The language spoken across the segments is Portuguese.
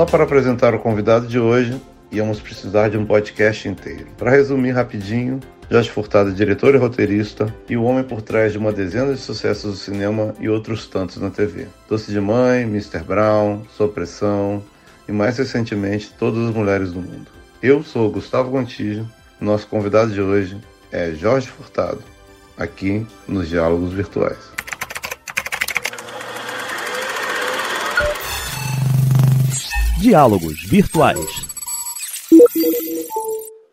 Só para apresentar o convidado de hoje, íamos precisar de um podcast inteiro. Para resumir rapidinho, Jorge Furtado, diretor e roteirista, e o homem por trás de uma dezena de sucessos do cinema e outros tantos na TV. Doce de Mãe, Mr. Brown, Sua Pressão e mais recentemente Todas as Mulheres do Mundo. Eu sou Gustavo Gontijo, nosso convidado de hoje é Jorge Furtado, aqui nos Diálogos Virtuais. Diálogos Virtuais.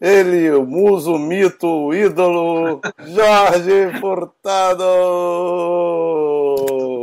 Ele, o muso, o mito, o ídolo, Jorge Furtado!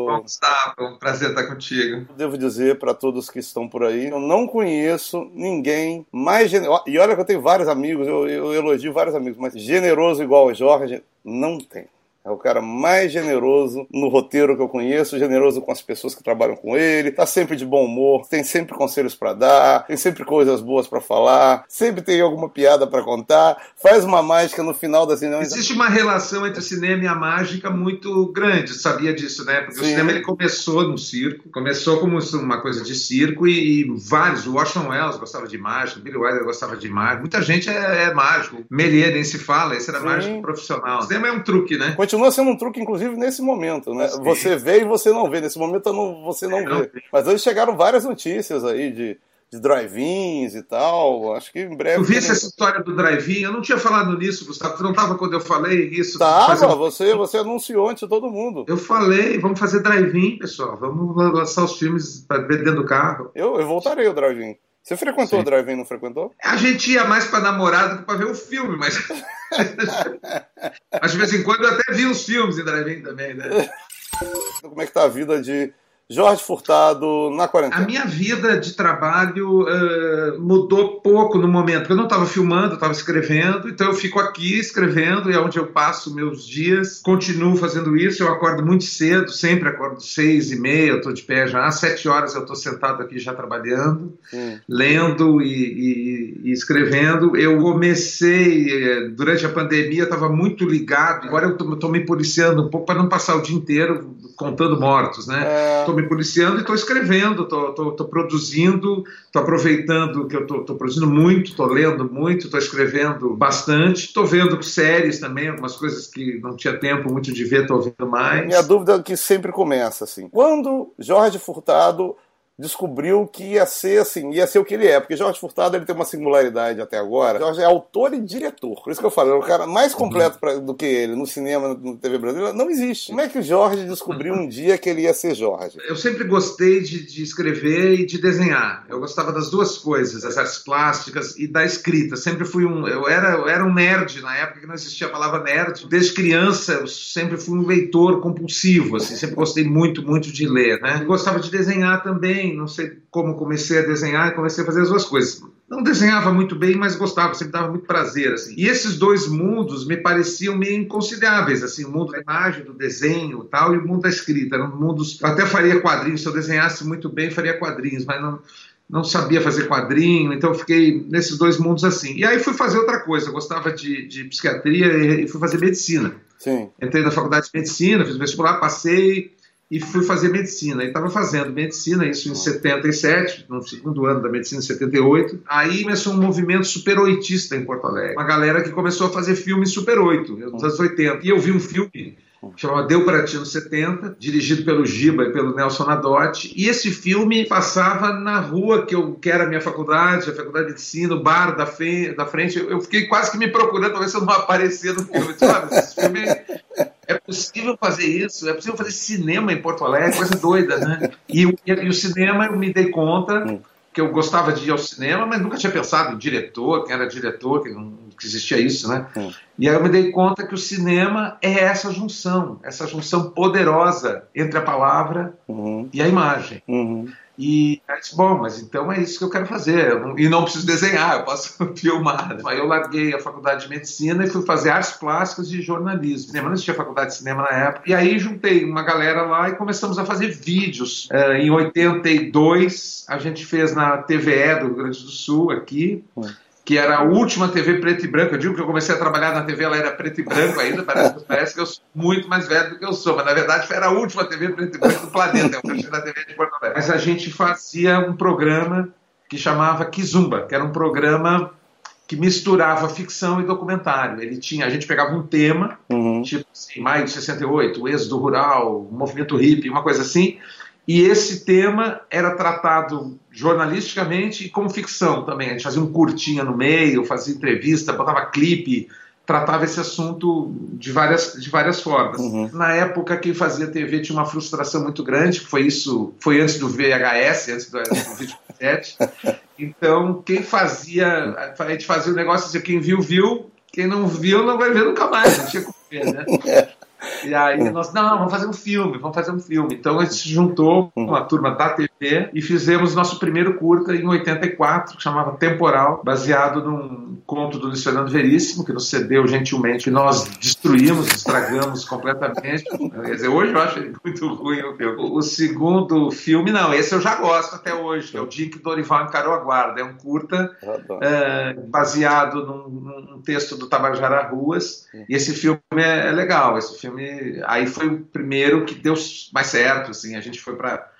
Bom, Gustavo, um prazer estar contigo. Devo dizer para todos que estão por aí, eu não conheço ninguém mais generoso. E olha que eu tenho vários amigos, eu, eu elogio vários amigos, mas generoso igual o Jorge, não tem. É o cara mais generoso no roteiro que eu conheço, generoso com as pessoas que trabalham com ele, tá sempre de bom humor, tem sempre conselhos para dar, tem sempre coisas boas para falar, sempre tem alguma piada para contar, faz uma mágica no final da cinema. Existe uma relação entre o cinema e a mágica muito grande, sabia disso, né? Porque Sim. o cinema ele começou no circo, começou como uma coisa de circo e, e vários, o Orson Welles gostava de mágica, Billy Wilder gostava de mágica, muita gente é, é mágico, Melier nem se fala, esse era Sim. mágico profissional. O cinema é um truque, né? continua sendo um truque, inclusive, nesse momento, né? Sim. Você vê e você não vê. Nesse momento não, você não vê. Mas hoje chegaram várias notícias aí de, de drive-ins e tal. Acho que em breve. Tu visse essa história do drive-in? Eu não tinha falado nisso, Gustavo. Tu não estava quando eu falei isso? Tava, você, você anunciou antes de todo mundo. Eu falei, vamos fazer drive-in, pessoal. Vamos lançar os filmes dentro do carro. Eu, eu voltarei o drive-in. Você frequentou Sim. o drive-in, não frequentou? A gente ia mais para namorado do que para ver o filme, mas. mas de vez em quando eu até vi os filmes em drive-in também, né? Como é que tá a vida de Jorge Furtado na quarentena? A minha vida de trabalho uh, mudou pouco no momento, porque eu não estava filmando, estava escrevendo, então eu fico aqui escrevendo e é onde eu passo meus dias. Continuo fazendo isso, eu acordo muito cedo, sempre acordo seis e meia, eu estou de pé já, às sete horas eu estou sentado aqui já trabalhando, hum. lendo e, e, e, escrevendo. Eu comecei, eh, durante a pandemia, estava muito ligado, agora eu estou me policiando um pouco para não passar o dia inteiro contando mortos, né? É me policiando e estou escrevendo, estou produzindo, estou aproveitando que eu estou produzindo muito, estou lendo muito, estou escrevendo bastante, estou vendo séries também, algumas coisas que não tinha tempo muito de ver, estou vendo mais. Minha dúvida é que sempre começa assim. Quando Jorge Furtado descobriu que ia ser assim, ia ser o que ele é, porque Jorge Furtado ele tem uma singularidade até agora. Jorge é autor e diretor. Por isso que eu falo, é o cara mais completo pra, do que ele no cinema, na TV brasileira, não existe. Como é que o Jorge descobriu um dia que ele ia ser Jorge? Eu sempre gostei de, de escrever e de desenhar. Eu gostava das duas coisas, das artes plásticas e da escrita. Sempre fui um, eu era, eu era um nerd na época que não existia a palavra nerd. Desde criança eu sempre fui um leitor compulsivo, assim, sempre gostei muito, muito de ler, né? Gostava de desenhar também não sei como comecei a desenhar e comecei a fazer as duas coisas. Não desenhava muito bem, mas gostava, sempre dava muito prazer. Assim. E esses dois mundos me pareciam meio inconciliáveis, assim, o mundo da imagem, do desenho tal, e o mundo da escrita. Eram mundos. Eu até faria quadrinhos, se eu desenhasse muito bem, faria quadrinhos, mas não, não sabia fazer quadrinho, então fiquei nesses dois mundos assim. E aí fui fazer outra coisa, eu gostava de, de psiquiatria e fui fazer medicina. Sim. Entrei na faculdade de medicina, fiz vestibular, passei e fui fazer medicina. E estava fazendo medicina, isso em 77, no segundo ano da medicina, em 78. Aí começou um movimento super oitista em Porto Alegre. Uma galera que começou a fazer filmes super oito, nos anos 80. E eu vi um filme chamava Deu para Ti no 70, dirigido pelo Giba e pelo Nelson Nadotti. E esse filme passava na rua que eu que era a minha faculdade, a faculdade de medicina, o bar da, fe, da frente. Eu fiquei quase que me procurando para ver se eu não aparecia no filme. Eu disse, ah, esse filme possível fazer isso, é possível fazer cinema em Porto Alegre, coisa doida, né? E, e, e o cinema, eu me dei conta hum. que eu gostava de ir ao cinema, mas nunca tinha pensado em diretor, quem era diretor, que, não, que existia isso, né? Hum. E aí eu me dei conta que o cinema é essa junção, essa junção poderosa entre a palavra uhum. e a imagem. Uhum. E eu disse, bom, mas então é isso que eu quero fazer. Eu não, e não preciso desenhar, eu posso filmar. Aí eu larguei a faculdade de medicina e fui fazer artes plásticas e jornalismo. Cinema, não existia faculdade de cinema na época. E aí juntei uma galera lá e começamos a fazer vídeos. É, em 82, a gente fez na TVE do Rio Grande do Sul, aqui. Que era a última TV preto e branco. Eu digo que eu comecei a trabalhar na TV, ela era preto e branco ainda, parece, parece que eu sou muito mais velho do que eu sou, mas na verdade era a última TV preto e branco do planeta, eu achei da TV de Porto Alegre. Mas a gente fazia um programa que chamava Kizumba, que era um programa que misturava ficção e documentário. Ele tinha, a gente pegava um tema, uhum. tipo assim, maio de 68, o êxodo rural, o movimento hippie, uma coisa assim, e esse tema era tratado jornalisticamente e como ficção também. A gente fazia um curtinha no meio, fazia entrevista, botava clipe, tratava esse assunto de várias, de várias formas. Uhum. Na época, quem fazia TV tinha uma frustração muito grande, foi isso, foi antes do VHS, antes do, do videocassete. Então, quem fazia, a gente fazia o negócio assim, quem viu, viu, quem não viu, não vai ver nunca mais, não tinha como ver, né? E aí é. nós, não, vamos fazer um filme, vamos fazer um filme. Então a gente se juntou com uma turma da TV e fizemos nosso primeiro curta em 84, que chamava Temporal, baseado num conto do Luiz Fernando Veríssimo, que nos cedeu gentilmente, que nós destruímos, estragamos completamente. Quer dizer, hoje eu acho muito ruim o filme. O segundo filme, não, esse eu já gosto até hoje, é o Dia que Dorival encarou a guarda. É um curta é, baseado num, num, texto do Tabajara Ruas, e esse filme é, é legal, esse filme Aí foi o primeiro que deu mais certo, assim. A gente foi para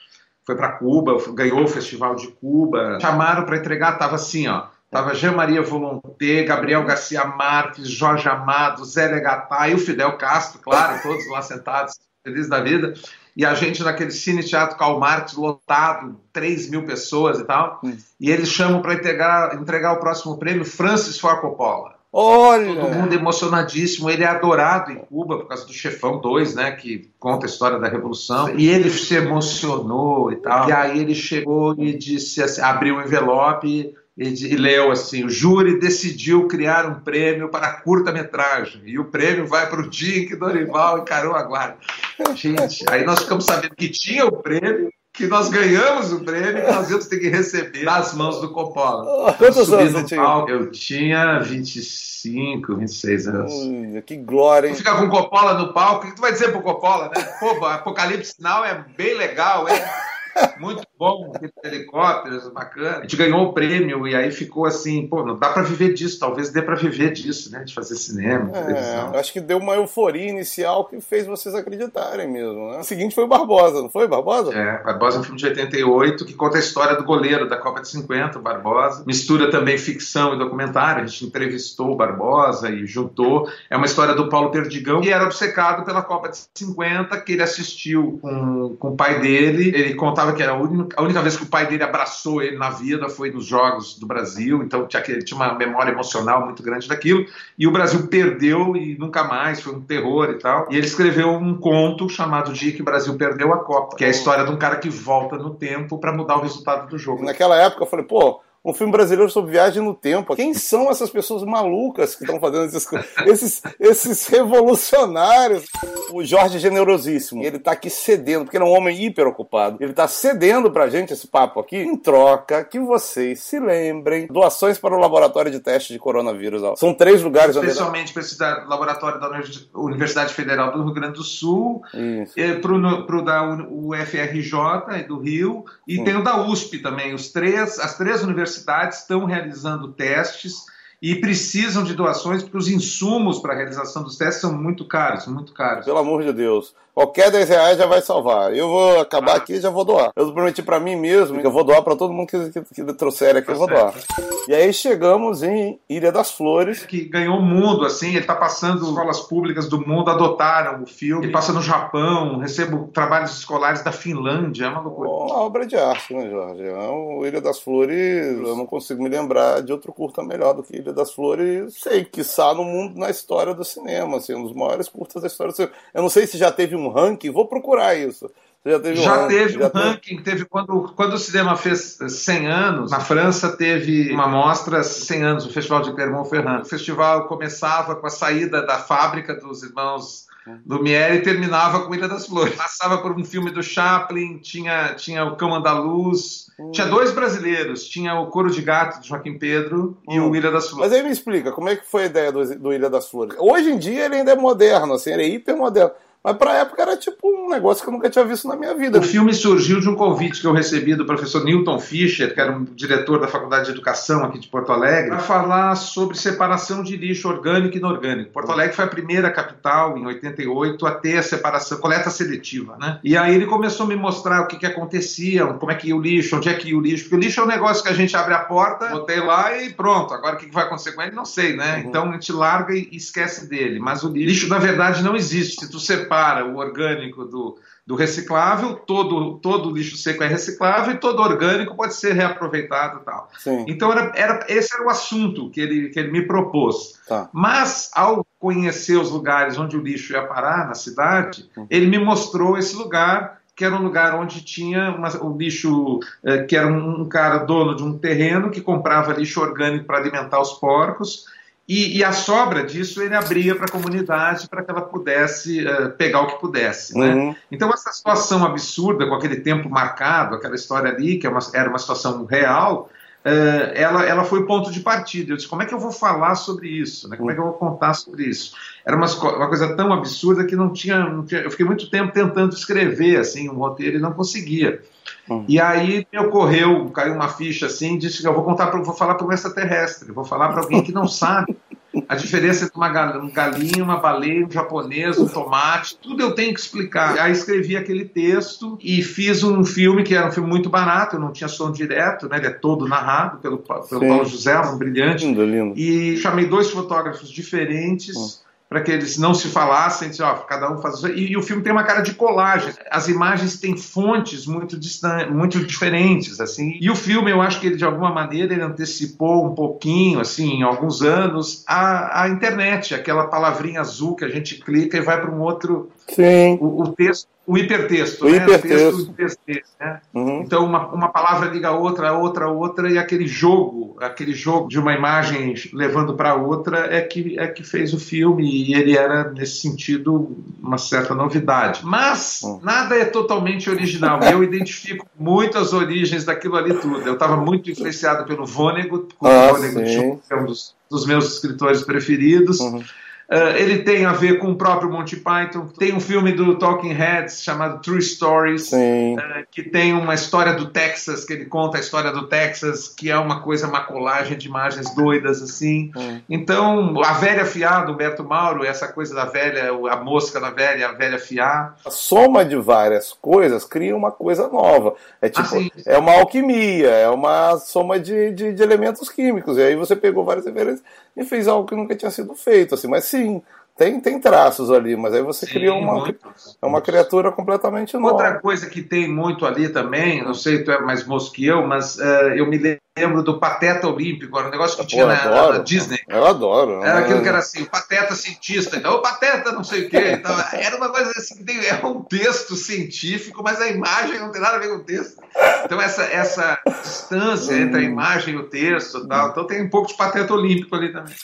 foi para Cuba, ganhou o Festival de Cuba. Chamaram para entregar, tava assim, ó. Tava Jean Maria Volonté, Gabriel Garcia Marques, Jorge Amado, Zé Legatá e o Fidel Castro, claro, todos lá sentados, felizes da vida. E a gente naquele Cine Teatro Karl Marx lotado, 3 mil pessoas e tal. E eles chamam para entregar, entregar o próximo prêmio Francis Ford Coppola. Olha! Todo mundo emocionadíssimo. Ele é adorado em Cuba por causa do Chefão 2, né? Que conta a história da Revolução. E ele se emocionou e tal. E aí ele chegou e disse assim, abriu o um envelope e, e leu assim: o júri decidiu criar um prêmio para curta-metragem. E o prêmio vai para o dia em que Dorival encarou a guarda. Gente, aí nós ficamos sabendo que tinha o prêmio que nós ganhamos o prêmio e nós íamos ter que receber nas mãos do Coppola. Quantos anos você tinha? Eu tinha 25, 26 anos. Hum, que glória, hein? Ficar com o Coppola no palco, o que tu vai dizer pro Coppola, né? Pô, Apocalipse Sinal é bem legal, hein? muito bom, helicópteros, bacana. A gente ganhou o prêmio e aí ficou assim, pô, não dá para viver disso, talvez dê para viver disso, né? De fazer cinema, é, televisão. Acho que deu uma euforia inicial que fez vocês acreditarem mesmo, né? O seguinte foi o Barbosa, não foi, Barbosa? É, Barbosa é um filme de 88 que conta a história do goleiro da Copa de 50, o Barbosa. Mistura também ficção e documentário, a gente entrevistou o Barbosa e juntou. É uma história do Paulo Perdigão, que era obcecado pela Copa de 50, que ele assistiu com, com o pai dele, ele contava que era a única, a única, vez que o pai dele abraçou ele na vida foi nos Jogos do Brasil, então tinha, ele tinha uma memória emocional muito grande daquilo, e o Brasil perdeu e nunca mais, foi um terror e tal. E ele escreveu um conto chamado Dia que o Brasil Perdeu a Copa, que é a história de um cara que volta no tempo para mudar o resultado do jogo. Naquela época eu falei, pô, um filme brasileiro sobre viagem no tempo. Quem são essas pessoas malucas que estão fazendo esses, esses, esses revolucionários? O Jorge Generosíssimo, ele está aqui cedendo, porque ele é um homem hiper ocupado. Ele está cedendo pra gente esse papo aqui, em troca que vocês se lembrem doações para o laboratório de teste de coronavírus. Ó. São três lugares. Especialmente para esse laboratório da Universidade Federal do Rio Grande do Sul, para o da UFRJ do Rio, e hum. tem o da USP também. Os três, as três universidades universidades estão realizando testes e precisam de doações porque os insumos para a realização dos testes são muito caros, muito caros. Pelo amor de Deus. Qualquer 10 reais já vai salvar. Eu vou acabar aqui e já vou doar. Eu prometi para mim mesmo que eu vou doar para todo mundo que, que, que trouxer aqui, eu vou doar. E aí chegamos em Ilha das Flores. Que ganhou o mundo, assim, ele está passando, escolas públicas do mundo adotaram o filme. Ele passa no Japão, recebo trabalhos escolares da Finlândia, é uma loucura. Uma obra de arte, né, Jorge? É o Ilha das Flores, eu não consigo me lembrar de outro curta melhor do que Ilha das Flores. Sei, que está no mundo, na história do cinema, assim, um dos maiores curtas da história do cinema. Eu não sei se já teve um um ranking, vou procurar isso. já teve já um teve já um ranking, teve quando, quando o cinema fez 100 anos, na França teve uma mostra 100 anos, o Festival de Clermont-Ferrand. O festival começava com a saída da fábrica dos irmãos Lumière e terminava com Ilha das Flores. Passava por um filme do Chaplin, tinha, tinha o Cão Andaluz, hum. tinha dois brasileiros, tinha o Coro de Gato de Joaquim Pedro hum. e o hum. Ilha das Flores. Mas aí me explica, como é que foi a ideia do, do Ilha das Flores? Hoje em dia ele ainda é moderno, assim, ele é hiper moderno. Mas pra época era tipo um negócio que eu nunca tinha visto na minha vida. O filme surgiu de um convite que eu recebi do professor Newton Fischer, que era um diretor da Faculdade de Educação aqui de Porto Alegre, para falar sobre separação de lixo orgânico e inorgânico. Porto Alegre foi a primeira capital, em 88, a ter a separação, coleta seletiva, né? E aí ele começou a me mostrar o que, que acontecia, como é que ia o lixo, onde é que ia o lixo, porque o lixo é um negócio que a gente abre a porta, botei lá e pronto. Agora o que, que vai acontecer com ele, não sei, né? Uhum. Então a gente larga e esquece dele. Mas o lixo, na verdade, não existe. Se tu separa o orgânico do, do reciclável, todo, todo lixo seco é reciclável e todo orgânico pode ser reaproveitado e tal. Sim. Então, era, era, esse era o assunto que ele, que ele me propôs. Tá. Mas, ao conhecer os lugares onde o lixo ia parar na cidade, uhum. ele me mostrou esse lugar que era um lugar onde tinha uma, o lixo, eh, que era um, um, cara dono de um terreno que comprava lixo orgânico para alimentar os porcos, e, e, a sobra disso ele abria para a comunidade para que ela pudesse uh, pegar o que pudesse. Né? Uhum. Então, essa situação absurda, com aquele tempo marcado, aquela história ali, que é uma, era uma situação real, uh, ela, ela foi ponto de partida. Eu disse: como é que eu vou falar sobre isso? Né? Como é que eu vou contar sobre isso? Era uma, uma coisa tão absurda que não tinha, não tinha, Eu fiquei muito tempo tentando escrever assim, um roteiro e não conseguia. Uhum. E aí me ocorreu, caiu uma ficha assim, disse que eu vou contar, vou falar para um extraterrestre, vou falar para alguém que não sabe a diferença entre uma galinha, uma baleia, um japonês, um tomate, tudo eu tenho que explicar. Aí escrevi aquele texto e fiz um filme que era um filme muito barato, eu não tinha som direto, né? Ele é todo narrado pelo, pelo Paulo José, um brilhante. Lindo, lindo. E chamei dois fotógrafos diferentes. Uhum para que eles não se falassem, ó, cada um faz e, e, o filme tem uma cara de colagem. As imagens têm fontes muito distantes, muito diferentes, assim. E o filme, eu acho que ele de alguma maneira ele antecipou um pouquinho, assim, em alguns anos, a, a internet, aquela palavrinha azul que a gente clica e vai para um outro. Sim. O, o texto o hipertexto, o né? hipertexto. O texto, né? Uhum. Então uma, uma palavra liga a outra, a outra, a outra e aquele jogo, aquele jogo de uma imagem levando para outra é que é que fez o filme e ele era nesse sentido uma certa novidade. Mas uhum. nada é totalmente original. Eu identifico muito as origens daquilo ali tudo. Eu estava muito influenciado pelo Vonnegut, o ah, Vonnegut é um dos, dos meus escritores preferidos. Uhum. Uh, ele tem a ver com o próprio Monty Python. Tem um filme do Talking Heads chamado True Stories, uh, que tem uma história do Texas, que ele conta a história do Texas, que é uma coisa, uma colagem de imagens doidas assim. Hum. Então, a velha fiar do Humberto Mauro, essa coisa da velha, a mosca da velha, a velha fiar. A soma de várias coisas cria uma coisa nova. É tipo, ah, é uma alquimia, é uma soma de, de, de elementos químicos. E aí você pegou várias referências e fez algo que nunca tinha sido feito, assim, mas sim, tem, tem traços ali, mas aí você Sim, cria uma, muitos, é uma criatura completamente nova. Outra coisa que tem muito ali também, não sei, tu é mais moço que eu, mas uh, eu me lembro do Pateta Olímpico, era um negócio que Pô, tinha na, na, Disney. Eu adoro. Era aquilo que era assim, o Pateta cientista, então, o Pateta não sei o quê. Então, era uma coisa assim, que tem, é um texto científico, mas a imagem não tem nada a ver com o texto. Então, essa, essa distância entre a hum. imagem e o texto e tal, então tem um pouco de Pateta Olímpico ali também.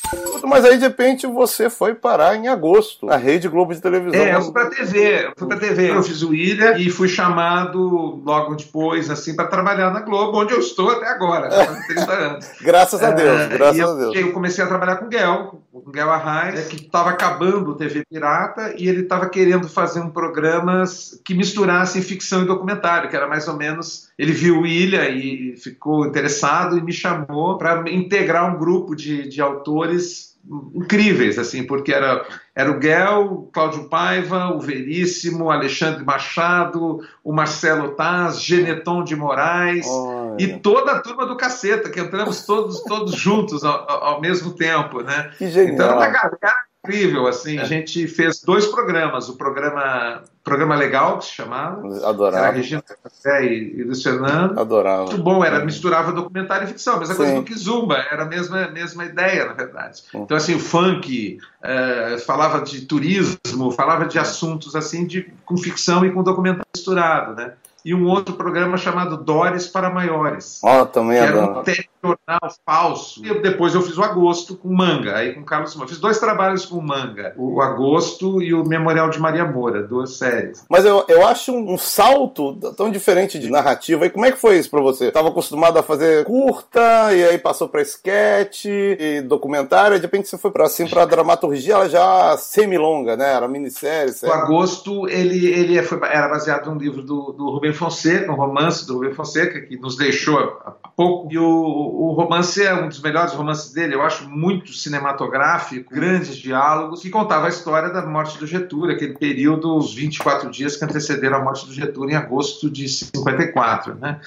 Mas aí, de repente, você foi parar em agosto, na Rede Globo de televisão. É, eu fui pra TV, eu fui pra TV, eu fiz o Ilha e fui chamado logo depois, assim, para trabalhar na Globo, onde eu estou até agora, 30 anos. graças a Deus, é, graças eu, a Deus. Eu comecei a trabalhar com o Guel, com o Guel Arraes, que estava acabando o TV Pirata e ele estava querendo fazer um programa que misturasse ficção e documentário, que era mais ou menos. Ele viu Ilha e ficou interessado e me chamou para integrar um grupo de, de autores incríveis, assim, porque era, era o Guel, Cláudio Paiva, o Veríssimo, Alexandre Machado, o Marcelo Taz, Geneton de Moraes Olha. E toda a turma do Caceta, que entramos todos, todos juntos ao, ao mesmo tempo, né? Que genial. Então era uma galera incrível, assim, a gente fez dois programas, o programa Programa Legal, que se chamava. Adorava. Era Regina Café e, e Luiz Fernando. Adorava. Muito bom, era, misturava documentário e ficção, mas a coisa do Kizumba, era a mesma, mesma ideia, na verdade. Então, assim, o funk, é, falava de turismo, falava de assuntos, assim, de, com ficção e com documentário misturado, né? E um outro programa chamado Dores para Maiores. Ó, oh, também que era um telejornal falso. E depois eu fiz o Agosto com Manga, aí com Carlos Simão. Fiz dois trabalhos com Manga, o Agosto e o Memorial de Maria Moura, duas séries. Mas eu, eu acho um, salto tão diferente de narrativa. E como é que foi isso para você? Estava acostumado a fazer curta, e aí passou para sketch e documentário, e de repente você foi para assim, pra dramaturgia, ela já semi-longa, né? Era minissérie. O Agosto, ele, ele é, foi, era baseado num livro do, do Rubem Fonseca, um romance do Rubem Fonseca, que nos deixou há pouco. E o, o romance é um dos melhores romances dele, eu acho muito cinematográfico, grandes diálogos, que contava a história da morte do Getúlio, aquele período, os 24 dias que antecederam a morte do Getúlio em agosto de 54, né?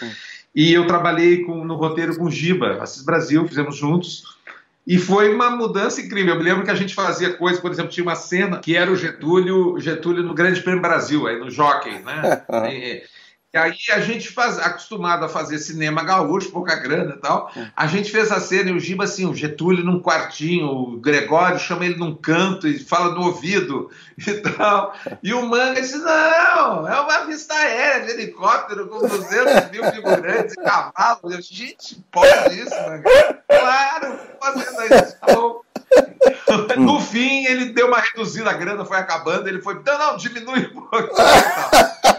E eu trabalhei com, no roteiro com Giba, Assis Brasil, fizemos juntos. E foi uma mudança incrível. Eu me lembro que a gente fazia coisas, por exemplo, tinha uma cena que era o Getúlio, Getúlio no Grande Prêmio Brasil, aí no Jockey, né? e, aí a gente faz, acostumado a fazer cinema gaúcho, pouca grana e tal, é. a gente fez a cena e o Giba assim, o Getúlio num quartinho, o Gregório chama ele num canto e fala no ouvido e tal. E o Manga disse, não, é uma vista aérea de helicóptero com 200 mil figurantes e cavalos. Eu, gente, pode isso, Manga? Claro, fazendo isso, No fim, ele deu uma reduzida, a grana foi acabando, ele foi, não, não, diminui um pouco.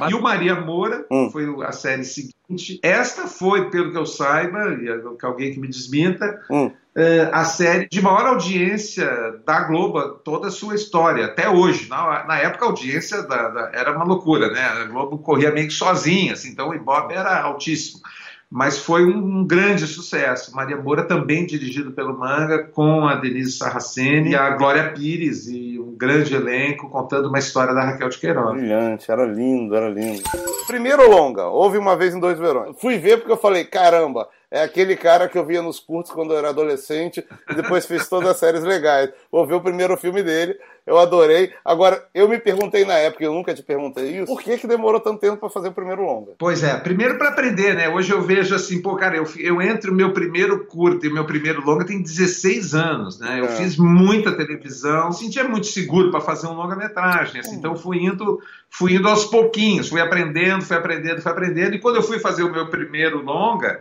E o Maria Moura hum. foi a série seguinte. Esta foi, pelo que eu saiba, e que alguém que me desminta, hum. é, a série de maior audiência da Globo, toda a sua história, até hoje. Na, na época, a audiência da, da, era uma loucura, né? A Globo corria meio que sozinha, assim, então o Ibope era altíssimo mas foi um, grande sucesso. Maria Moura também dirigido pelo Manga, com a Denise Sarraceni e a Glória Pires, e um grande elenco contando uma história da Raquel de Queiroz. Brilhante, era lindo, era lindo. Primeiro longa, houve uma vez em dois verões. Fui ver porque eu falei, caramba, é aquele cara que eu via nos curtos quando eu era adolescente e depois fez todas as séries legais. Vou ver o primeiro filme dele, eu adorei. Agora, eu me perguntei na época, eu nunca te perguntei isso, por que, que demorou tanto tempo para fazer o primeiro longa? Pois é, primeiro para aprender, né? Hoje eu vejo assim, pô, cara, eu, eu entre o meu primeiro curto e o meu primeiro longa tem 16 anos, né? Eu é. fiz muita televisão, sentia muito seguro para fazer um longa-metragem, assim, hum. então fui indo, fui indo aos pouquinhos, fui aprendendo, fui aprendendo, fui aprendendo, e quando eu fui fazer o meu primeiro longa,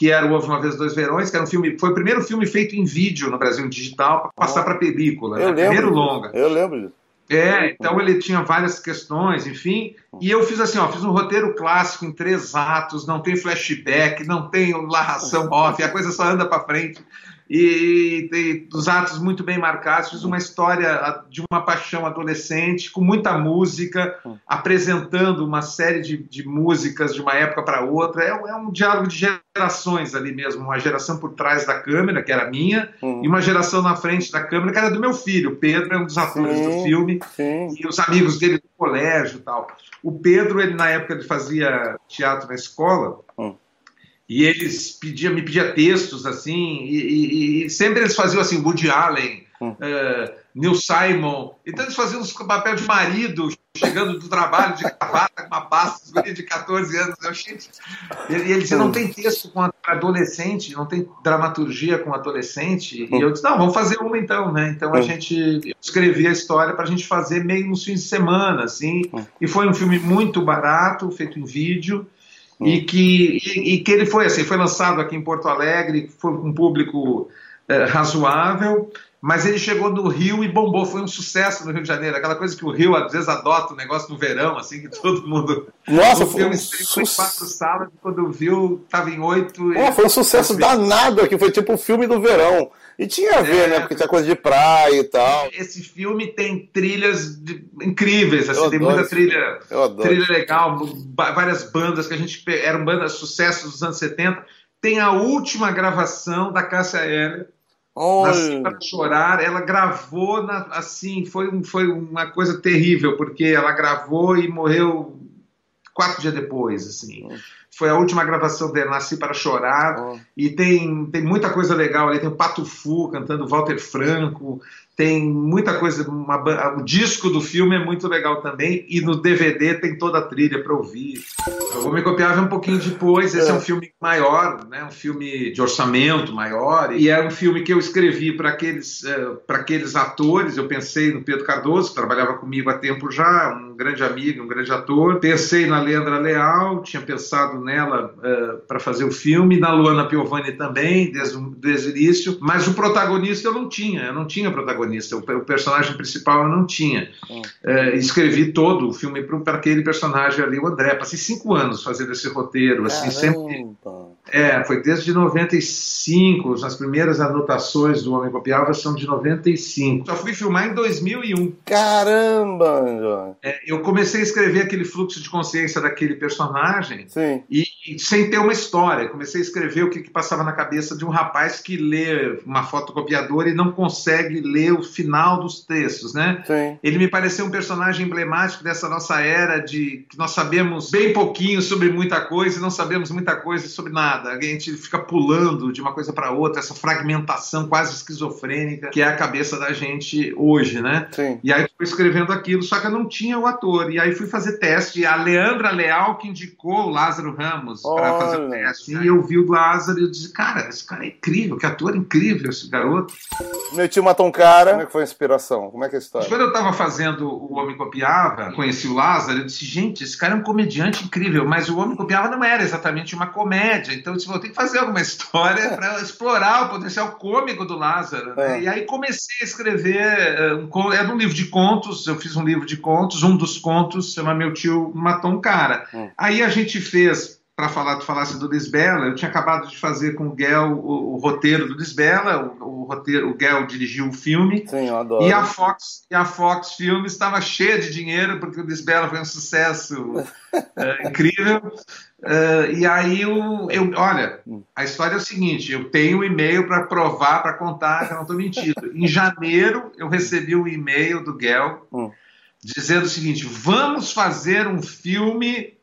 que era o Houve Uma Vez Dois Verões, que era um filme, foi o primeiro filme feito em vídeo no Brasil, em digital, para passar para película, eu né? lembro, primeiro longa. Eu lembro disso. É, então ele tinha várias questões, enfim. E eu fiz assim, ó, fiz um roteiro clássico em três atos, não tem flashback, não tem narração off, a coisa só anda para frente e, e dos atos muito bem marcados. Fiz uma história de uma paixão adolescente, com muita música, apresentando uma série de, de músicas de uma época para outra. É, é, um diálogo de gerações ali mesmo, uma geração por trás da câmera, que era minha, uhum. e uma geração na frente da câmera, que era do meu filho. O Pedro é um dos atores sim, do filme, sim. e os amigos dele do colégio e tal. O Pedro, ele na época ele fazia teatro na escola, uhum e eles pediam, me pediam textos assim, e, e, e, sempre eles faziam assim, Woody Allen, hum. uh, Neil Simon, então eles faziam os papel de marido, chegando do trabalho de gravata com uma pasta de 14 anos. Eu, gente, e ele dizia, não tem texto com adolescente, não tem dramaturgia com adolescente, e eu disse, não, vamos fazer uma então, né? Então a hum. gente escrevia a história para a gente fazer meio nos fins de semana, assim, hum. e foi um filme muito barato, feito em vídeo, e, que, e, e, que ele foi assim, foi lançado aqui em Porto Alegre, foi com um público é, razoável, mas ele chegou no Rio e bombou, foi um sucesso no Rio de Janeiro, aquela coisa que o Rio às vezes adota o um negócio no verão, assim, que todo mundo... Nossa, foi um foi em quatro salas, quando viu, estava em oito... Oh, foi um sucesso danado aqui, foi tipo o um filme do verão. E tinha a ver, é, né? Porque tinha coisa de praia e tal. Esse filme tem trilhas de... incríveis, assim, tem muita trilha, trilha legal, várias bandas que a gente eram bandas sucessos dos anos 70. Tem a última gravação da Cássia Eller. Nasci para chorar, ela gravou na, assim, foi, foi uma coisa terrível, porque ela gravou e morreu quatro dias depois, assim. Foi a última gravação dela, Nasci para Chorar. Oh. E tem, tem muita coisa legal ali. Tem o Pato Fu cantando Walter Franco. tem muita coisa, uma, o disco do filme é muito legal também, e no DVD tem toda a trilha para ouvir. Eu vou me copiar um pouquinho depois, esse é. é um filme maior, né, um filme de orçamento maior, e é um filme que eu escrevi para aqueles, uh, aqueles atores, eu pensei no Pedro Cardoso, que trabalhava comigo há tempo já, um grande amigo, um grande ator, pensei na Leandra Leal, tinha pensado nela uh, eh, para fazer o filme, na Luana Piovani também, desde, desde o início, mas o protagonista eu não tinha, eu não tinha protagonista o, o personagem principal eu não tinha. É, escrevi todo o filme para aquele personagem ali, o André. Passei cinco anos fazendo esse roteiro, assim, sempre. É, foi desde 95, as primeiras anotações do Homem Copiava são de 95. Só fui filmar em 2001. Caramba! É, eu comecei a escrever aquele fluxo de consciência daquele personagem e, e, sem ter uma história. Comecei a escrever o que, que passava na cabeça de um rapaz que lê uma fotocopiadora e não consegue ler o final dos textos, né? Sim. Ele me pareceu um personagem emblemático dessa nossa era de que nós sabemos bem pouquinho sobre muita coisa e não sabemos muita coisa sobre nada. A gente fica pulando de uma coisa para outra, essa fragmentação quase esquizofrênica que é a cabeça da gente hoje, né? Sim. E aí fui escrevendo aquilo, só que eu não tinha o ator. E aí fui fazer teste. A Leandra Leal que indicou o Lázaro Ramos para fazer o teste. E eu vi o Lázaro e eu disse, cara, esse cara é incrível, que ator incrível esse garoto. Meu tio matou um cara como é que foi a inspiração? Como é que é a história? Quando eu estava fazendo O Homem Copiava, conheci o Lázaro, eu disse, gente, esse cara é um comediante incrível, mas O Homem Copiava não era exatamente uma comédia, então eu disse, vou ter que fazer alguma história para explorar o potencial cômico do Lázaro. É. E aí comecei a escrever, eh, um, era um livro de contos, eu fiz um livro de contos, um dos contos chama Meu Tio Matou um Cara. Hum. Aí a gente fez para falar, tu falasse do Lisbela, eu tinha acabado de fazer com o Guel o, o roteiro do Lisbela, o, o, roteiro, o Guel dirigiu o filme. Sim, eu adoro. E a Fox, e a Fox Filmes estava cheia de dinheiro, porque o Lisbela foi um sucesso é, incrível. Uh, e aí eu, eu, olha, a história é o seguinte: eu tenho um e-mail para provar, para contar que eu não estou mentindo. Em janeiro eu recebi um e-mail do Guel hum. dizendo o seguinte: vamos fazer um filme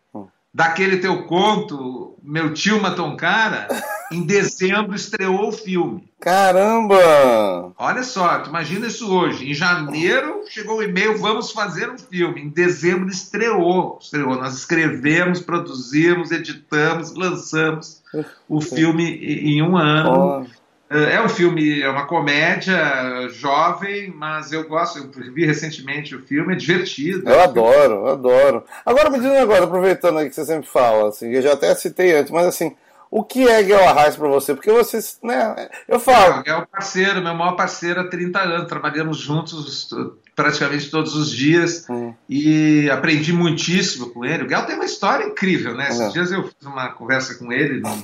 daquele teu conto, Meu Tio Matou um Cara, em dezembro estreou o filme. Caramba! Olha só, tu imagina isso hoje. Em janeiro chegou o e-mail, vamos fazer um filme. Em dezembro estreou. estreou. Nós escrevemos, produzimos, editamos, lançamos o filme em um ano. Oh. É, é um filme, é uma comédia jovem, mas eu gosto, eu vi recentemente o filme, é divertido. Eu adoro, eu adoro. Agora me diz um negócio, aproveitando aí que você sempre fala, assim, eu já até citei antes, mas assim, o que é Guel Arraes para você? Porque você, né, eu falo. É o parceiro, meu maior parceiro há 30 anos, trabalhamos juntos praticamente todos os dias hum. e aprendi muitíssimo com ele. O Guel tem uma história incrível, né? Esses é. dias eu fiz uma conversa com ele num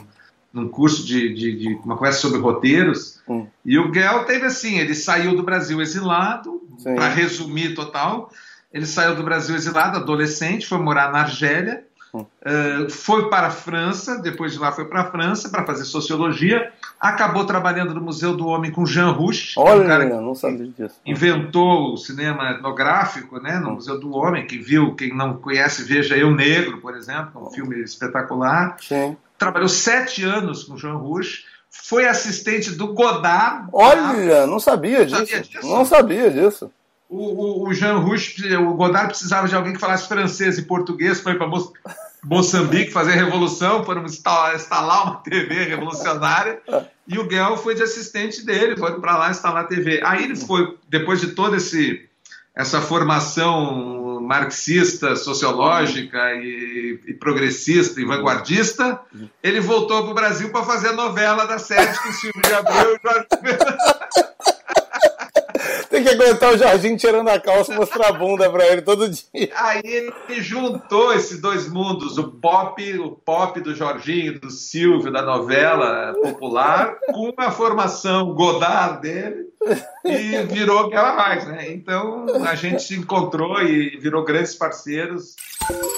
num curso de, de, de, uma conversa sobre roteiros. Hum. E o Gel teve assim: ele saiu do Brasil exilado, para resumir total, ele saiu do Brasil exilado, adolescente, foi morar na Argélia, hum. uh, foi para a França, depois de lá foi para a França para fazer sociologia, acabou trabalhando no Museu do Homem com Jean Rouch, Olha, um cara que não sabia disso. inventou o cinema etnográfico né, no hum. Museu do Homem, quem viu, quem não conhece, veja Eu Negro, por exemplo, um filme espetacular. Sim trabalhou sete anos com Jean Rouge, foi assistente do Godard. Olha, não sabia disso. Sabia disso? Não sabia disso. O, o, o Jean Rouge, o Godard precisava de alguém que falasse francês e português, foi para Moçambique fazer revolução, foram instalar, uma TV revolucionária, e o Guel foi de assistente dele, foi para lá instalar a TV. Aí ele foi, depois de esse essa formação marxista, sociológica e, e progressista e vanguardista, ele voltou para o Brasil para fazer a novela da sete com Silvio de Abreu e Jorge Tem que aguentar o Jorginho tirando a calça e mostrar a bunda pra ele todo dia. Aí ele juntou esses dois mundos, o pop, o pop do Jorginho, do Silvio, da novela popular, com a formação Godard dele e virou aquela mais, né? Então a gente se encontrou e virou grandes parceiros.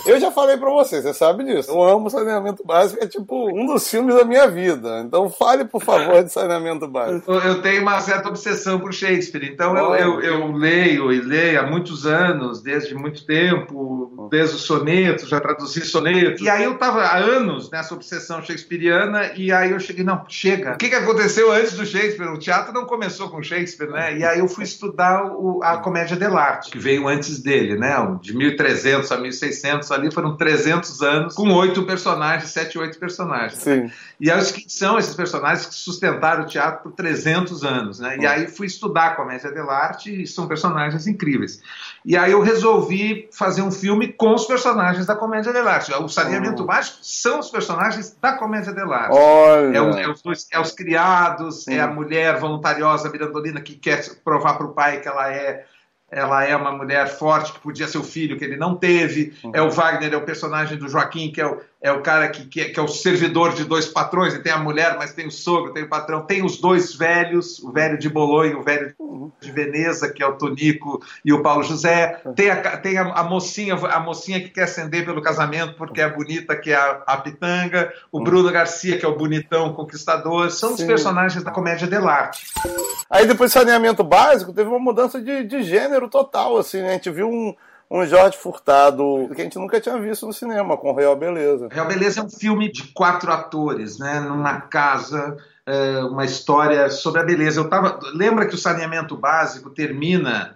Eu já falei pra você, você sabe disso. Eu amo saneamento básico, é tipo um dos filmes da minha vida. Então fale, por favor, de saneamento básico. Eu tenho uma certa obsessão por Shakespeare, então eu, eu, eu leio e leio há muitos anos, desde muito tempo, desde os sonetos, já traduzi sonetos. E aí eu tava há anos nessa obsessão shakespeariana, e aí eu cheguei, não, chega. O que, que aconteceu antes do Shakespeare? O teatro não começou com Shakespeare, né? E aí eu fui estudar o, a comédia dell'arte, que veio antes dele, né? De 1300 a 1600 ali foram 300 anos com oito personagens, sete, oito personagens. Sim. E aí, que são esses personagens que sustentaram o teatro por 300 anos, né? E aí fui estudar a comédia dell'arte e são personagens incríveis. E aí eu resolvi fazer um filme com os personagens da comédia dell'arte. O Saneamento oh. Mágico são os personagens da comédia dell'arte. Olha. É, os, é, os é os criados, é a mulher voluntariosa mirandolina que quer provar para o pai que ela é ela é uma mulher forte que podia ser o filho que ele não teve. Uhum. É o Wagner, é o personagem do Joaquim, que é o, é o cara que, que é, que, é, o servidor de dois patrões. Ele tem a mulher, mas tem o sogro, tem o patrão. Tem os dois velhos, o velho de Bolonha e o velho de Veneza, que é o Tonico e o Paulo José. Tem a, tem a, a mocinha a mocinha que quer ascender pelo casamento porque é bonita, que é a, a Pitanga. O Bruno Garcia, que é o bonitão conquistador. São Sim. os personagens da comédia dell'arte. Aí depois saneamento básico, teve uma mudança de, de gênero total, assim, né? A gente viu um, um Jorge Furtado que a gente nunca tinha visto no cinema, com Real Beleza. Real Beleza é um filme de quatro atores, né? Numa casa, é, uma história sobre a beleza. Eu tava, lembra que o saneamento básico termina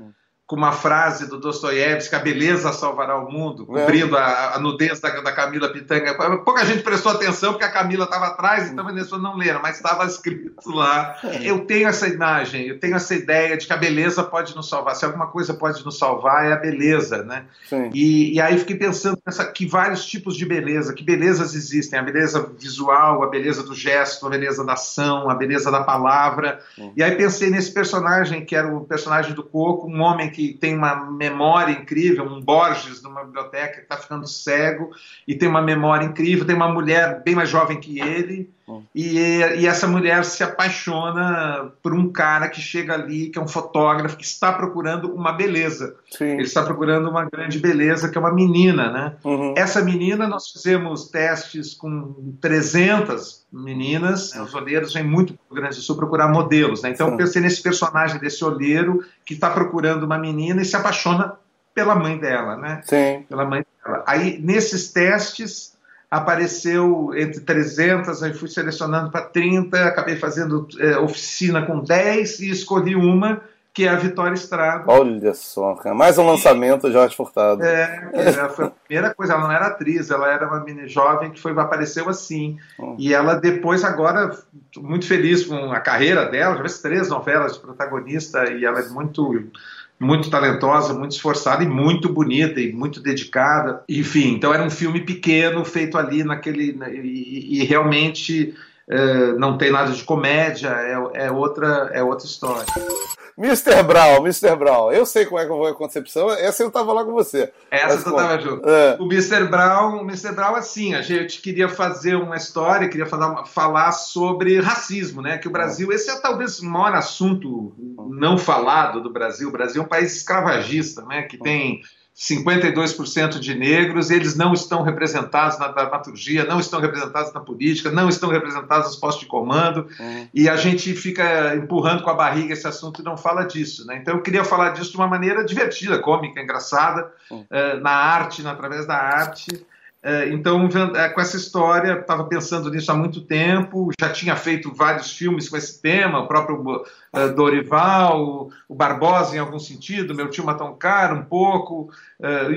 com uma frase do Dostoiévski, a beleza salvará o mundo, é. cobrindo é. a, a, nudez da, da, Camila Pitanga. Pouca gente prestou atenção porque a Camila estava atrás, então as pessoas não leram, mas estava escrito lá. É. Eu tenho essa imagem, eu tenho essa ideia de que a beleza pode nos salvar. Se alguma coisa pode nos salvar, é a beleza, né? E, e, aí fiquei pensando nessa, que vários tipos de beleza, que belezas existem. A beleza visual, a beleza do gesto, a beleza da ação, a beleza da palavra. E aí pensei nesse personagem, que era o personagem do Coco, um homem que que tem uma memória incrível, um Borges numa biblioteca que está ficando cego e tem uma memória incrível, tem uma mulher bem mais jovem que ele. E, e, essa mulher se apaixona por um cara que chega ali, que é um fotógrafo, que está procurando uma beleza. Sim. Ele está procurando uma grande beleza, que é uma menina, né? Uhum. Essa menina, nós fizemos testes com 300 meninas, né? os olheiros vêm muito para o Grande do Sul procurar modelos, né? Então Sim. eu pensei nesse personagem desse olheiro que está procurando uma menina e se apaixona pela mãe dela, né? Sim. Pela mãe dela. Aí nesses testes apareceu entre 300, aí fui selecionando para 30, acabei fazendo é, oficina com 10 e escolhi uma que é a Vitória Estrada. Olha só, mais um lançamento, Jorge Furtado. É, é, foi a primeira coisa, ela não era atriz, ela era uma menina jovem que foi, apareceu assim. Hum. E ela depois, agora, muito feliz com a carreira dela, já fez três novelas de protagonista e ela é muito muito talentosa, muito esforçada e muito bonita e muito dedicada. Enfim, então era um filme pequeno feito ali naquele e, e realmente é, não tem nada de comédia, é, é, outra é outra história. Mr. Brown, Mr. Brown, eu sei como é que foi a concepção, essa eu tava lá com você. Essa Mas, eu tava junto. É. O Mr. Brown, o Mr. Brown, assim, a gente queria fazer uma história, queria falar, falar sobre racismo, né? Que o Brasil, esse é talvez o maior assunto não falado do Brasil. O Brasil é um país escravagista, né? Que tem 52% de negros, eles não estão representados na dramaturgia, não estão representados na política, não estão representados nos postos de comando, uhum. e a gente fica empurrando com a barriga esse assunto e não fala disso. Né? Então eu queria falar disso de uma maneira divertida, cômica, engraçada, uh, na arte, através da arte. É, então, é, com essa história, estava pensando nisso há muito tempo, já tinha feito vários filmes com esse tema, o próprio é, Dorival, o Barbosa em algum sentido, meu tio Matão Caro um pouco,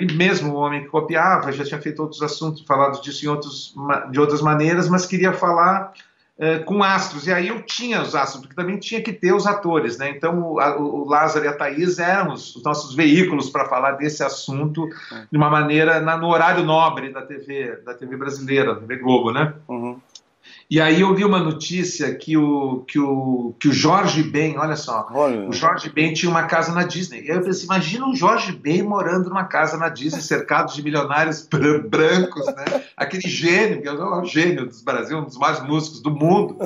e mesmo o Homem que Copiava, já tinha feito outros assuntos, falado disso em outros, de outras maneiras, mas queria falar é, com astros. E aí eu tinha os astros, porque também tinha que ter os atores, né? Então o, a, o Lázaro e a Thaís eram os, os nossos veículos para falar desse assunto de uma maneira na, no horário nobre da TV, da TV brasileira, da TV Globo, né? Uhum. E aí eu vi uma notícia que o, que o, que o Jorge Ben, olha só, olha. o Jorge Ben tinha uma casa na Disney. E aí eu pensei, imagina o Jorge Ben morando numa casa na Disney, cercado de milionários brancos, né? Aquele gênio, que é o gênio do Brasil, um dos mais músicos do mundo.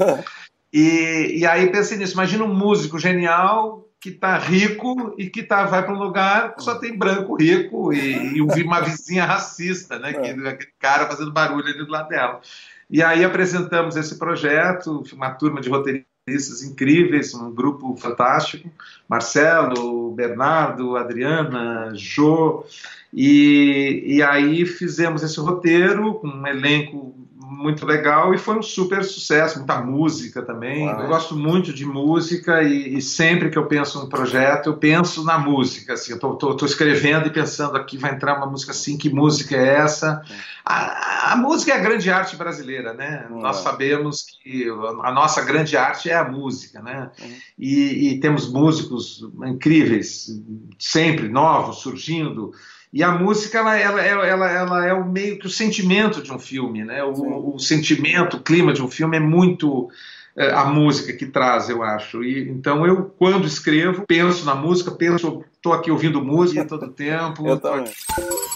E, e aí pensei nisso, imagina um músico genial que tá rico e que tá, vai para um lugar que só tem branco rico e, e uma vizinha racista, né? Que, é. aquele cara fazendo barulho ali do lado dela. E aí apresentamos esse projeto, uma turma de roteiristas incríveis, um grupo fantástico, Marcelo, Bernardo, Adriana, Jô, e, e aí fizemos esse roteiro com um elenco muito legal e foi um super sucesso, muita música também. Uau. Eu gosto muito de música e, e sempre que eu penso num projeto, eu penso na música. Assim, eu estou escrevendo e pensando aqui vai entrar uma música assim, que música é essa? A, a música é a grande arte brasileira, né? Hum. Nós sabemos que a nossa grande arte é a música, né? Hum. E, e temos músicos incríveis, sempre novos, surgindo. E a música, ela, ela, ela, ela, é o meio que o sentimento de um filme, né? O, o sentimento, o clima de um filme é muito é, a música que traz, eu acho. E, então eu, quando escrevo, penso na música, penso, estou aqui ouvindo música todo tempo. Eu também.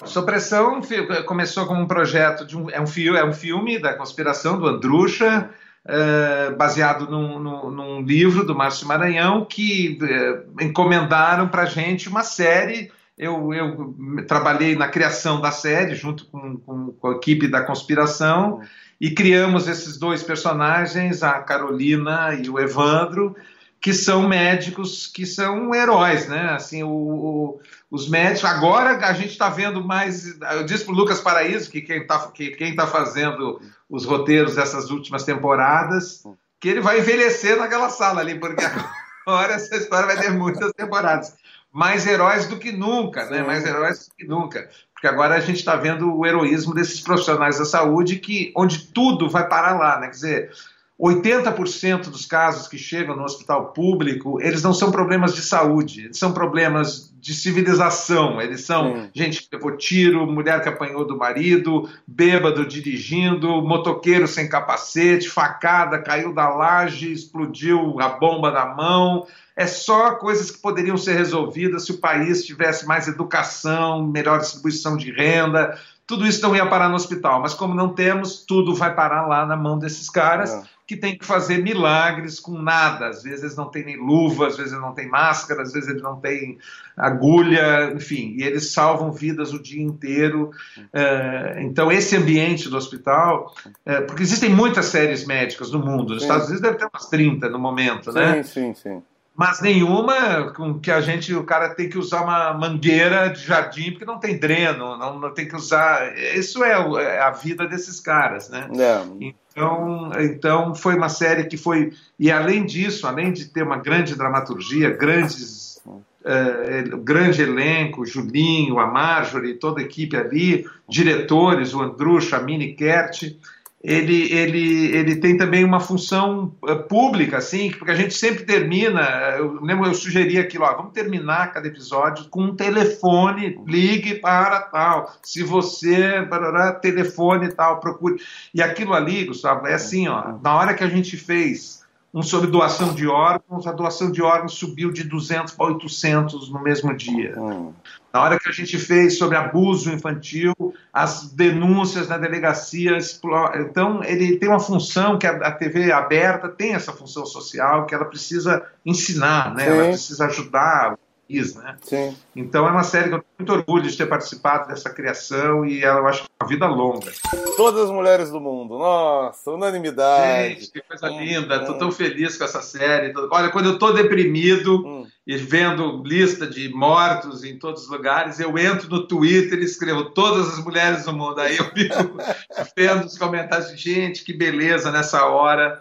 Supressão começou como um projeto de um, é um filme, é um filme da conspiração do Andrucha. Uh, baseado num, num, num, livro do Márcio Maranhão que uh, encomendaram para gente uma série eu, eu, trabalhei na criação da série junto com, com, com, a equipe da conspiração e criamos esses dois personagens, a Carolina e o Evandro, que são médicos que são heróis, né? Assim, o, o, os médicos. Agora a gente está vendo mais. Eu disse para o Lucas Paraíso, que quem está que, quem tá fazendo os roteiros dessas últimas temporadas, que ele vai envelhecer naquela sala ali, porque agora essa história vai ter muitas temporadas mais heróis do que nunca, né? mais heróis do que nunca. Porque agora a gente está vendo o heroísmo desses profissionais da saúde, que onde tudo vai parar lá. Né? Quer dizer, 80% dos casos que chegam no hospital público, eles não são problemas de saúde, eles são problemas de civilização. Eles são hum. gente que levou tiro, mulher que apanhou do marido, bêbado dirigindo, motoqueiro sem capacete, facada, caiu da laje, explodiu a bomba na mão. É só coisas que poderiam ser resolvidas se o país tivesse mais educação, melhor distribuição de renda. Tudo isso não ia parar no hospital, mas como não temos, tudo vai parar lá na mão desses caras. É que tem que fazer milagres com nada. Às vezes eles não têm nem luva, às vezes não têm máscara, às vezes eles não têm agulha, enfim, e eles salvam vidas o dia inteiro. É, então, esse ambiente do hospital, é, porque existem muitas séries médicas no mundo, nos sim. Estados Unidos deve ter umas 30 no momento, sim, né? Sim, sim, Mas nenhuma com que a gente, o cara tem que usar uma mangueira de jardim porque não tem dreno, não, não tem que usar. Isso é, é a vida desses caras, né? É. Então, então foi uma série que foi e além disso, além de ter uma grande dramaturgia, grandes uh, grande elenco, Julinho, a Marjorie, toda a equipe ali, diretores, o Andrucha, a Mini Kert, ele, ele, ele tem também uma função uh, pública, assim, porque a gente sempre termina, eu lembro, eu sugeri aquilo, ó, vamos terminar cada episódio com um telefone, ligue para tal, se você, barará, telefone tal, procure. E aquilo ali, Gustavo, é assim, ó, na hora que a gente fez um sobre doação de órgãos, a doação de órgãos subiu de 200 para 800 no mesmo dia. Hum. Na hora que a gente fez sobre abuso infantil, as denúncias na delegacia. Então, ele tem uma função que a TV aberta tem essa função social, que ela precisa ensinar, né? ela precisa ajudar né? Sim. Então é uma série que eu tenho muito orgulho de ter participado dessa criação e ela, eu acho que é uma vida longa. Todas as mulheres do mundo, nossa, unanimidade. Gente, que coisa hum, linda, estou tão feliz com essa série. Olha, quando eu estou deprimido hum. e vendo lista de mortos em todos os lugares, eu entro no Twitter e escrevo todas as mulheres do mundo. Aí eu fico vendo os comentários, gente, que beleza nessa hora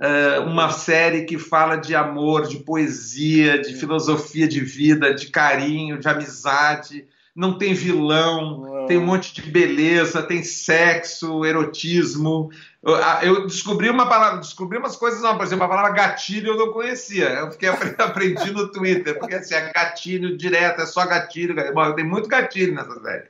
uh, uma série que fala de amor, de poesia, de filosofia de vida, de carinho, de amizade. Não tem vilão, não. tem um monte de beleza, tem sexo, erotismo. Eu descobri uma palavra, descobri umas coisas, não, por exemplo, a palavra gatilho eu não conhecia. Eu fiquei aprendi no Twitter, porque assim, é gatilho direto, é só gatilho. Bom, tem muito gatilho nessa série.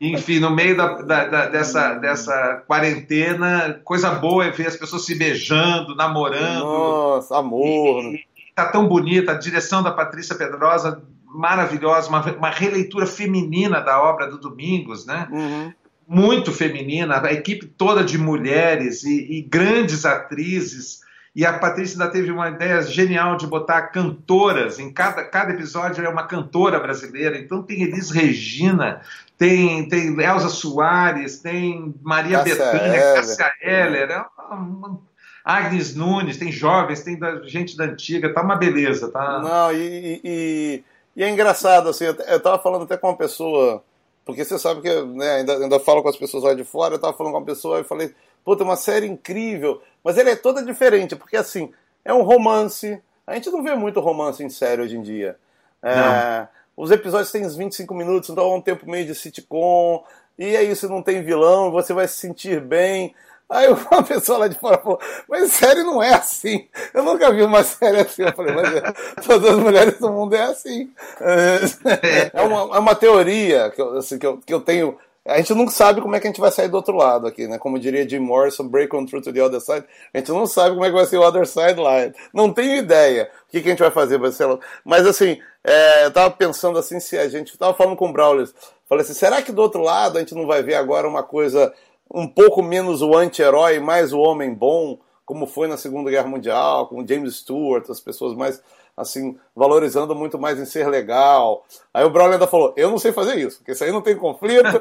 Enfim, no meio da, da, da, dessa, dessa quarentena, coisa boa é ver as pessoas se beijando, namorando. Nossa, amor. E, e tá tão bonita, a direção da Patrícia Pedrosa maravilhosa, uma, uma releitura feminina da obra do Domingos, né? Uhum muito feminina, a equipe toda de mulheres e, e, grandes atrizes. E a Patrícia ainda teve uma ideia genial de botar cantoras, em cada, cada episódio é uma cantora brasileira. Então tem Elis Regina, tem, tem Elza Soares, tem Maria Cássia Bethânia, Eller. Cássia Heller, é uma, Agnes Nunes, tem jovens, tem da, gente da antiga, tá uma beleza. Tá... Não, e, e, e é engraçado, assim, eu estava falando até com uma pessoa Porque você sabe que né, ainda, ainda falo com as pessoas lá de fora, eu tava falando com uma pessoa e falei, pô, tem uma série incrível, mas ela é toda diferente, porque assim, é um romance. A gente não vê muito romance em série hoje em dia. É, os episódios têm uns 25 minutos, então é um tempo meio de sitcom. E é isso, não tem vilão, você vai se sentir bem. Aí uma pessoa lá de fora falou, mas série não é assim. Eu nunca vi uma série assim. Eu falei, mas é, todas as mulheres do mundo é assim. É, é uma, é uma teoria que eu, assim, que, eu, que eu tenho. A gente não sabe como é que a gente vai sair do outro lado aqui, né? Como diria Jim Morrison, break on through to the other side. A gente não sabe como é que vai ser o other side line. Não tenho ideia o que, que a gente vai fazer. Vai ser... Mas assim, é, eu tava pensando assim, se a gente. tava falando com o Brawler. Falei assim, será que do outro lado a gente não vai ver agora uma coisa um pouco menos o anti-herói, mais o homem bom, como foi na Segunda Guerra Mundial, com James Stewart, as pessoas mais assim, valorizando muito mais em ser legal. Aí o Brown ainda falou: Eu não sei fazer isso, porque isso aí não tem conflito.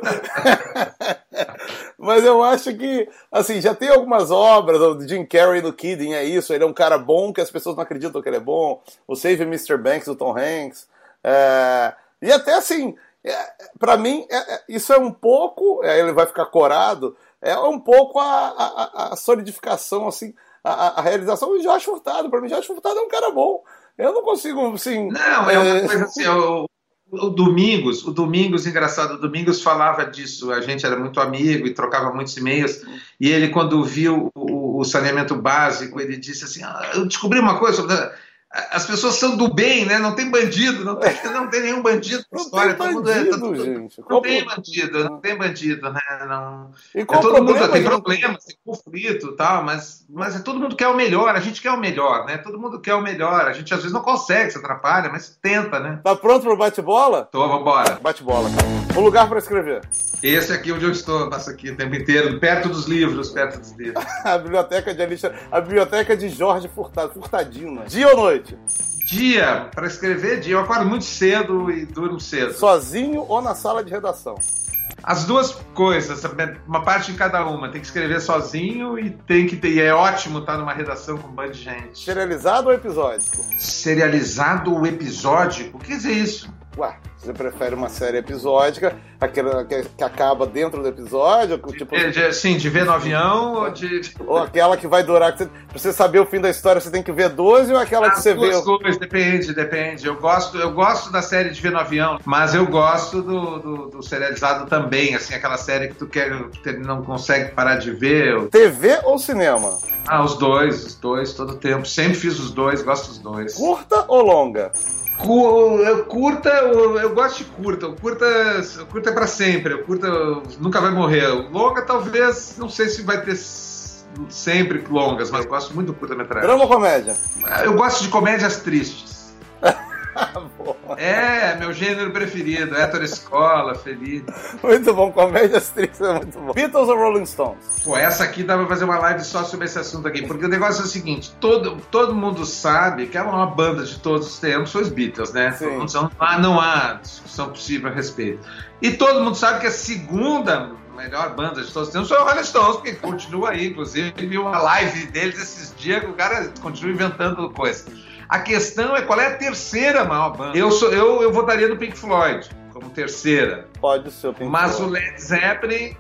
Mas eu acho que, assim, já tem algumas obras, o Jim Carrey no Kidding é isso, ele é um cara bom que as pessoas não acreditam que ele é bom. O Save Mr. Banks do Tom Hanks. É... E até assim, é, para mim, é, é, isso é um pouco, é, ele vai ficar corado, é um pouco a, a, a solidificação, assim, a, a realização do Josh Furtado. Para mim, Josh Furtado é um cara bom. Eu não consigo, assim. Não, é uma coisa assim, o, o Domingos, o Domingos, engraçado, o Domingos falava disso, a gente era muito amigo e trocava muitos e-mails, e ele, quando viu o, o saneamento básico, ele disse assim: ah, Eu descobri uma coisa sobre as pessoas são do bem, né? Não tem bandido, não tem, não tem nenhum bandido na história. Tem bandido, é, todo, gente. Não tem bandido, não tem bandido, né? Não, é, todo mundo tem problemas, tem conflito tal, mas, mas é, todo mundo quer o melhor, a gente quer o melhor, né? Todo mundo quer o melhor. A gente às vezes não consegue, se atrapalha, mas tenta, né? Tá pronto pro bate-bola? Tô, vambora. Bate-bola, cara. Um lugar para escrever. Esse aqui onde eu estou, passo aqui o tempo inteiro, perto dos livros, perto dos livros. a biblioteca de Alicia, a biblioteca de Jorge Furtado, Furtadino. Dia ou noite? Dia, para escrever dia. Eu acordo muito cedo e durmo cedo. Sozinho ou na sala de redação? As duas coisas, uma parte em cada uma. Tem que escrever sozinho e tem que ter. E é ótimo estar numa redação com um bando de gente. Serializado ou episódico? Serializado ou episódico? O que dizer isso? Ué, você prefere uma série episódica, aquela que, que acaba dentro do episódio? Tipo, de, de, sim, de ver no avião ou de. Ou aquela que vai durar. Que você, pra você saber o fim da história, você tem que ver 12 ou aquela As que você vê. Coisas, depende, depende. Eu gosto, eu gosto da série de ver no avião, mas eu gosto do, do, do serializado também, assim, aquela série que tu quer, que não consegue parar de ver. TV ou cinema? Ah, os dois, os dois, todo tempo. Sempre fiz os dois, gosto dos dois. Curta ou longa? Curta, eu, eu, gosto de curta. O curta, o curta é para sempre. O curta nunca vai morrer. O longa, talvez, não sei se vai ter sempre longas, mas gosto muito do curta-metragem. Drama ou comédia? Eu gosto de comédias tristes. É, meu gênero preferido. Héctor Escola, Feliz. Muito bom, comédias tristes é muito bom. Beatles ou Rolling Stones? Pô, essa aqui dá pra fazer uma live só sobre esse assunto aqui. Porque o negócio é o seguinte: todo, todo mundo sabe que é uma banda de todos os tempos, foi os Beatles, né? Sim. Não, há, não há discussão possível a respeito. E todo mundo sabe que a segunda melhor banda de todos os tempos foi o Rolling Stones, porque continua aí. Inclusive, vi uma live deles esses dias que o cara continua inventando coisas. A questão é qual é a terceira maior banda. Eu, sou, eu, eu votaria no Pink Floyd como terceira. Pode ser o Pink Mas Floyd. o Led Zeppelin,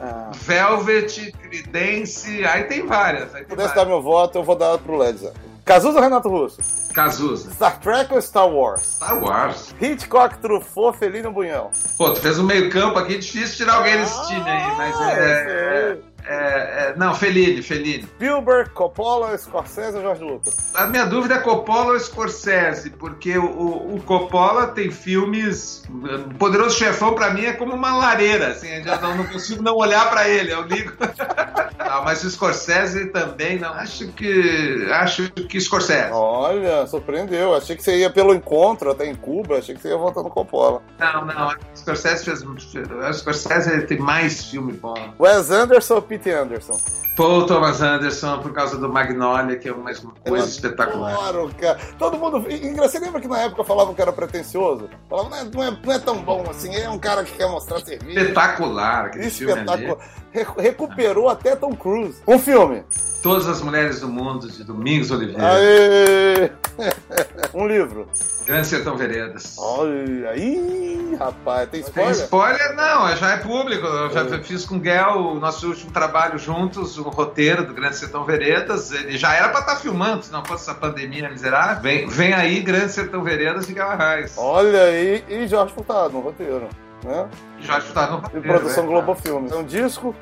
ah. Velvet, Creedence, aí tem várias. Se pudesse dar meu voto, eu vou dar pro Led Zeppelin. Cazuza ou Renato Russo? Cazuza. Star Trek ou Star Wars? Star Wars. Hitchcock, Truffaut, Felino Bunhão. Pô, tu fez um meio campo aqui, difícil tirar alguém desse ah, time aí, mas é... É, é, não, Fellini, Fellini. Spielberg, Coppola, Scorsese ou George Lucas? A minha dúvida é Coppola ou Scorsese, porque o, o, Coppola tem filmes. O Poderoso Chefão, pra mim, é como uma lareira, assim, eu já não, não consigo não olhar pra ele, eu ligo. não, mas o Scorsese também, não. Acho que. Acho que Scorsese. Olha, surpreendeu. Achei que você ia pelo encontro até em Cuba, achei que você ia voltar no Coppola. Não, não, Scorsese fez. O Scorsese tem mais filme bom. Wes Anderson Pete Anderson? Paul Thomas Anderson, por causa do Magnolia, que é uma coisa espetacular. Claro, cara. Todo mundo. Você lembra que na época falavam que era pretencioso? Falavam, não é, não é, não é tão bom assim, é um cara que quer mostrar serviço. Espetacular, aquele Espetacular. Recuperou até Tom Cruise. Um filme. Todas as mulheres do mundo, de Domingos Oliveira. Aê! Um livro. Grande Sertão Veredas. Olha aí, rapaz, tem spoiler? Tem spoiler? Não, já é público. Eu já é. fiz com o Guel o nosso último trabalho juntos, o roteiro do Grande Sertão Veredas. Ele já era pra estar tá filmando, se não fosse essa pandemia miserável. Vem, vem aí, Grande Sertão Veredas e Guel Arraes. Olha aí, e Jorge Furtado no roteiro. Né? Jorge Furtado no roteiro. E produção é, Globo Filmes. É um disco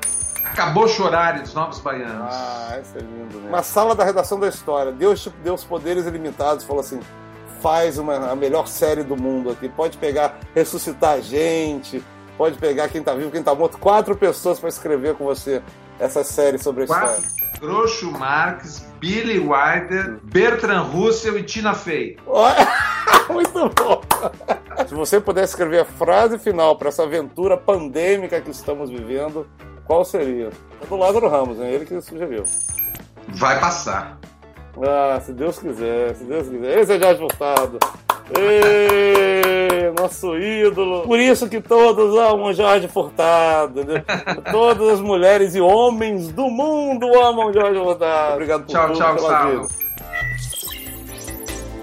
Acabou chorar dos Novos Baianos. Ah, isso é lindo, né? Uma sala da redação da história. Deus te deu os poderes ilimitados. Falou assim: faz uma, a melhor série do mundo aqui. Pode pegar, ressuscitar a gente, pode pegar quem tá vivo, quem tá morto. Quatro pessoas para escrever com você essa série sobre a Quatro. história. Groucho Marx, Billy Wilder, Bertrand Russell e Tina Fey. Muito bom! Se você pudesse escrever a frase final para essa aventura pandêmica que estamos vivendo, qual seria? É do Lázaro Ramos, é ele que sugeriu. Vai passar. Ah, se Deus quiser, se Deus quiser. Esse é Jorge Furtado. Ê, nosso ídolo. Por isso que todos amam Jorge Furtado. Todas as mulheres e homens do mundo amam Jorge Furtado. Obrigado por tchau, tudo. Tchau, tchau,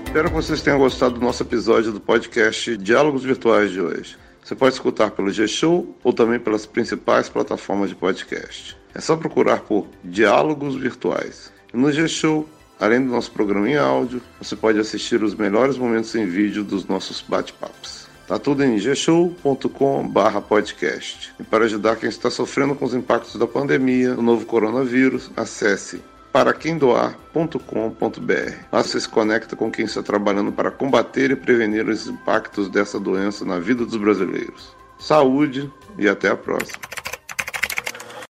Espero que vocês tenham gostado do nosso episódio do podcast Diálogos Virtuais de hoje. Você pode escutar pelo G-Show ou também pelas principais plataformas de podcast. É só procurar por Diálogos Virtuais. E no G-Show, além do nosso programa em áudio, você pode assistir os melhores momentos em vídeo dos nossos bate-papos. Tá tudo em gshow.com/podcast. E para ajudar quem está sofrendo com os impactos da pandemia, do novo coronavírus, acesse paraquemdoar.com.br. Lá você se conecta com quem está trabalhando para combater e prevenir os impactos dessa doença na vida dos brasileiros. Saúde e até a próxima.